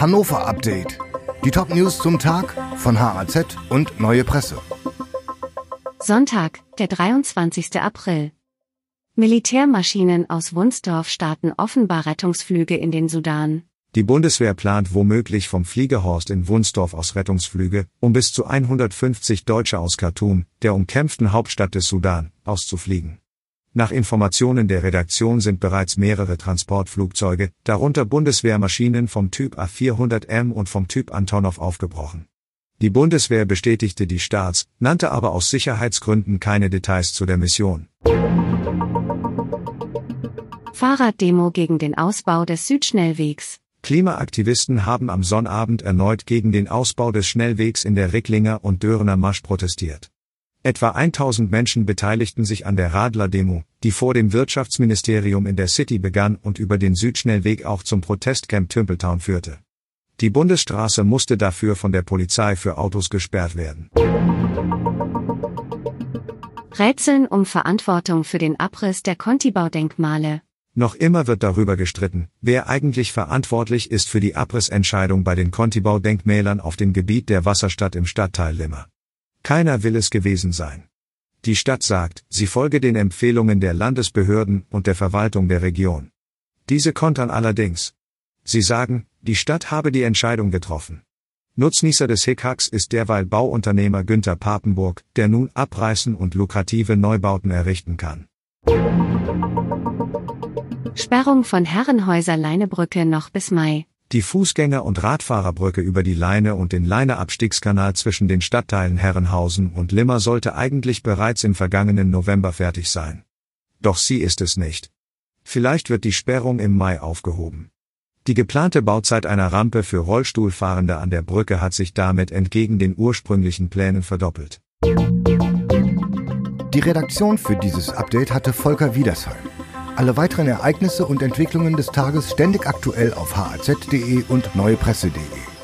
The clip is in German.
Hannover Update. Die Top-News zum Tag von HAZ und Neue Presse. Sonntag, der 23. April. Militärmaschinen aus Wunsdorf starten offenbar Rettungsflüge in den Sudan. Die Bundeswehr plant womöglich vom Fliegerhorst in Wunsdorf aus Rettungsflüge, um bis zu 150 Deutsche aus Khartoum, der umkämpften Hauptstadt des Sudan, auszufliegen. Nach Informationen der Redaktion sind bereits mehrere Transportflugzeuge, darunter Bundeswehrmaschinen vom Typ A400M und vom Typ Antonov aufgebrochen. Die Bundeswehr bestätigte die Starts, nannte aber aus Sicherheitsgründen keine Details zu der Mission. Fahrraddemo gegen den Ausbau des Südschnellwegs. Klimaaktivisten haben am Sonnabend erneut gegen den Ausbau des Schnellwegs in der Ricklinger und Dörener Marsch protestiert. Etwa 1000 Menschen beteiligten sich an der Radler-Demo, die vor dem Wirtschaftsministerium in der City begann und über den Südschnellweg auch zum Protestcamp Tümpeltown führte. Die Bundesstraße musste dafür von der Polizei für Autos gesperrt werden. Rätseln um Verantwortung für den Abriss der Kontibaudenkmale. Noch immer wird darüber gestritten, wer eigentlich verantwortlich ist für die Abrissentscheidung bei den Kontibaudenkmälern auf dem Gebiet der Wasserstadt im Stadtteil Limmer. Keiner will es gewesen sein. Die Stadt sagt, sie folge den Empfehlungen der Landesbehörden und der Verwaltung der Region. Diese kontern allerdings. Sie sagen, die Stadt habe die Entscheidung getroffen. Nutznießer des Hickhacks ist derweil Bauunternehmer Günther Papenburg, der nun abreißen und lukrative Neubauten errichten kann. Sperrung von Herrenhäuser Leinebrücke noch bis Mai. Die Fußgänger- und Radfahrerbrücke über die Leine und den Leineabstiegskanal zwischen den Stadtteilen Herrenhausen und Limmer sollte eigentlich bereits im vergangenen November fertig sein. Doch sie ist es nicht. Vielleicht wird die Sperrung im Mai aufgehoben. Die geplante Bauzeit einer Rampe für Rollstuhlfahrende an der Brücke hat sich damit entgegen den ursprünglichen Plänen verdoppelt. Die Redaktion für dieses Update hatte Volker Wiedersheim. Alle weiteren Ereignisse und Entwicklungen des Tages ständig aktuell auf haz.de und neuepresse.de.